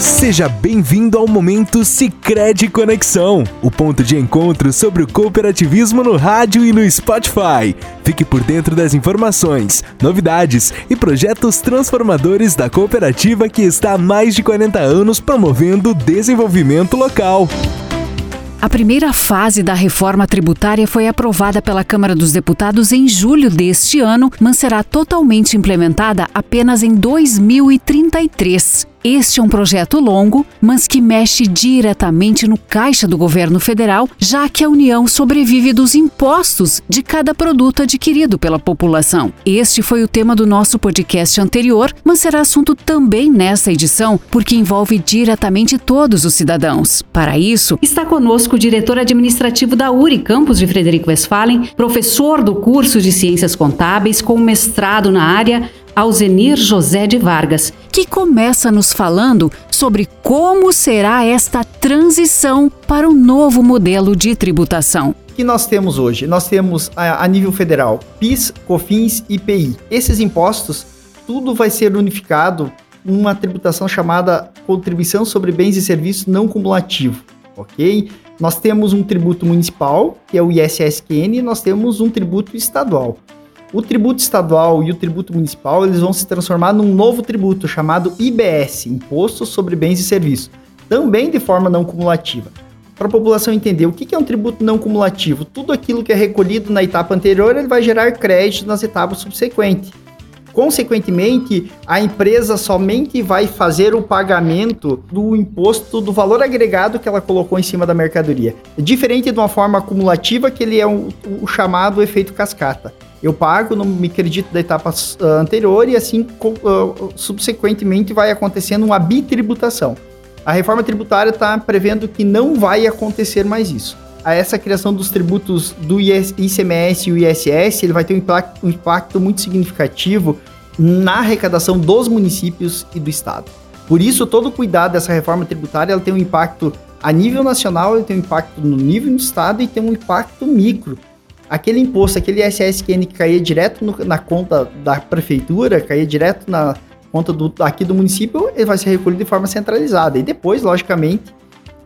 Seja bem-vindo ao momento Sicredi Conexão, o ponto de encontro sobre o cooperativismo no rádio e no Spotify. Fique por dentro das informações, novidades e projetos transformadores da cooperativa que está há mais de 40 anos promovendo o desenvolvimento local. A primeira fase da reforma tributária foi aprovada pela Câmara dos Deputados em julho deste ano, mas será totalmente implementada apenas em 2033. Este é um projeto longo, mas que mexe diretamente no caixa do governo federal, já que a União sobrevive dos impostos de cada produto adquirido pela população. Este foi o tema do nosso podcast anterior, mas será assunto também nesta edição, porque envolve diretamente todos os cidadãos. Para isso, está conosco o diretor administrativo da URI Campus de Frederico Westphalen, professor do curso de Ciências Contábeis com mestrado na área, Alzenir José de Vargas, que começa nos falando sobre como será esta transição para o novo modelo de tributação. Que nós temos hoje? Nós temos a, a nível federal PIS, COFINS e IPI. Esses impostos, tudo vai ser unificado numa tributação chamada Contribuição sobre Bens e Serviços Não Cumulativo, ok? Nós temos um tributo municipal, que é o ISSQN, e nós temos um tributo estadual. O tributo estadual e o tributo municipal eles vão se transformar num novo tributo chamado IBS, Imposto sobre Bens e Serviços, também de forma não cumulativa. Para a população entender o que é um tributo não cumulativo, tudo aquilo que é recolhido na etapa anterior ele vai gerar crédito nas etapas subsequentes. Consequentemente, a empresa somente vai fazer o pagamento do imposto do valor agregado que ela colocou em cima da mercadoria. Diferente de uma forma acumulativa, que ele é o, chamado efeito cascata. Eu pago no me acredito da etapa uh, anterior e assim uh, subsequentemente vai acontecendo uma bitributação. A reforma tributária está prevendo que não vai acontecer mais isso. A essa criação dos tributos do ICMS e o ISS, ele vai ter um impacto, muito significativo na arrecadação dos municípios e do estado. Por isso, todo o cuidado dessa reforma tributária ela tem um impacto a nível nacional, ele tem um impacto no nível do estado e tem um impacto micro aquele imposto, aquele SSQN que caía direto no, na conta da prefeitura, caía direto na conta do, aqui do município, ele vai ser recolhido de forma centralizada. E depois, logicamente,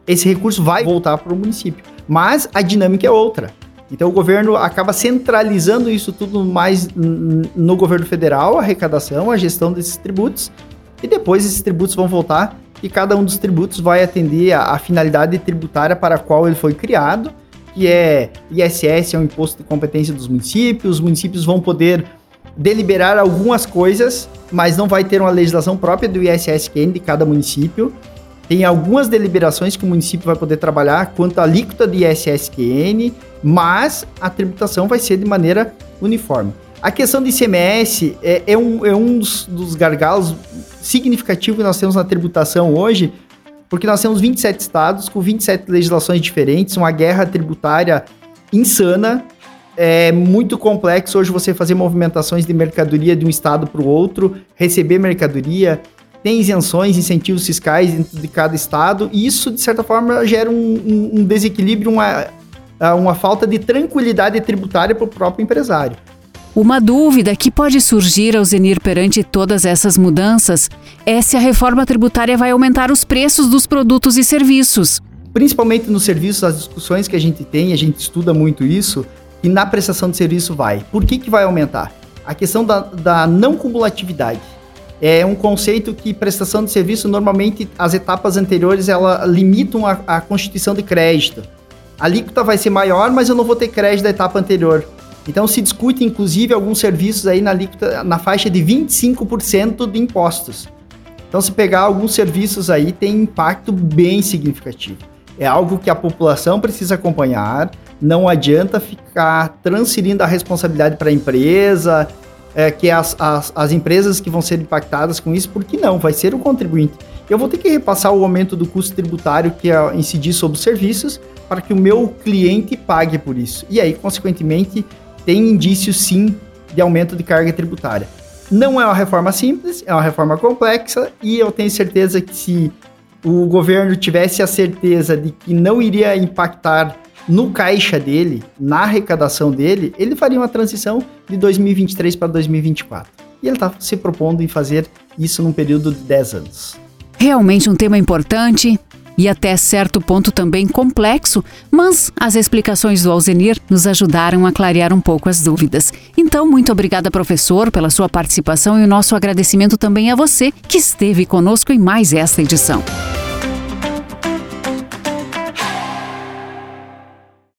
esse recurso vai voltar para o município. Mas a dinâmica é outra. Então o governo acaba centralizando isso tudo mais no governo federal, a arrecadação, a gestão desses tributos, e depois esses tributos vão voltar e cada um dos tributos vai atender a, a finalidade tributária para a qual ele foi criado que é ISS, é um imposto de competência dos municípios. Os municípios vão poder deliberar algumas coisas, mas não vai ter uma legislação própria do ISSQN de cada município. Tem algumas deliberações que o município vai poder trabalhar quanto à alíquota de ISSQN, mas a tributação vai ser de maneira uniforme. A questão do ICMS é, é um, é um dos, dos gargalos significativos que nós temos na tributação hoje, porque nós temos 27 estados com 27 legislações diferentes, uma guerra tributária insana, é muito complexo hoje você fazer movimentações de mercadoria de um estado para o outro, receber mercadoria, tem isenções, incentivos fiscais dentro de cada estado, e isso, de certa forma, gera um, um, um desequilíbrio, uma, uma falta de tranquilidade tributária para o próprio empresário. Uma dúvida que pode surgir ao Zenir perante todas essas mudanças é se a reforma tributária vai aumentar os preços dos produtos e serviços. Principalmente nos serviços, as discussões que a gente tem, a gente estuda muito isso, e na prestação de serviço vai. Por que, que vai aumentar? A questão da, da não cumulatividade. É um conceito que prestação de serviço, normalmente, as etapas anteriores, ela limitam a, a constituição de crédito. A alíquota vai ser maior, mas eu não vou ter crédito da etapa anterior. Então se discute inclusive alguns serviços aí na, na faixa de 25% de impostos. Então se pegar alguns serviços aí tem impacto bem significativo. É algo que a população precisa acompanhar, não adianta ficar transferindo a responsabilidade para a empresa, é, que as, as, as empresas que vão ser impactadas com isso, porque não, vai ser o contribuinte. Eu vou ter que repassar o aumento do custo tributário que é incidir sobre os serviços para que o meu cliente pague por isso. E aí, consequentemente, tem indícios sim de aumento de carga tributária. Não é uma reforma simples, é uma reforma complexa e eu tenho certeza que se o governo tivesse a certeza de que não iria impactar no caixa dele, na arrecadação dele, ele faria uma transição de 2023 para 2024. E ele está se propondo em fazer isso num período de 10 anos. Realmente um tema importante e até certo ponto também complexo, mas as explicações do Alzenir nos ajudaram a clarear um pouco as dúvidas. Então, muito obrigada, professor, pela sua participação e o nosso agradecimento também a você que esteve conosco em mais esta edição.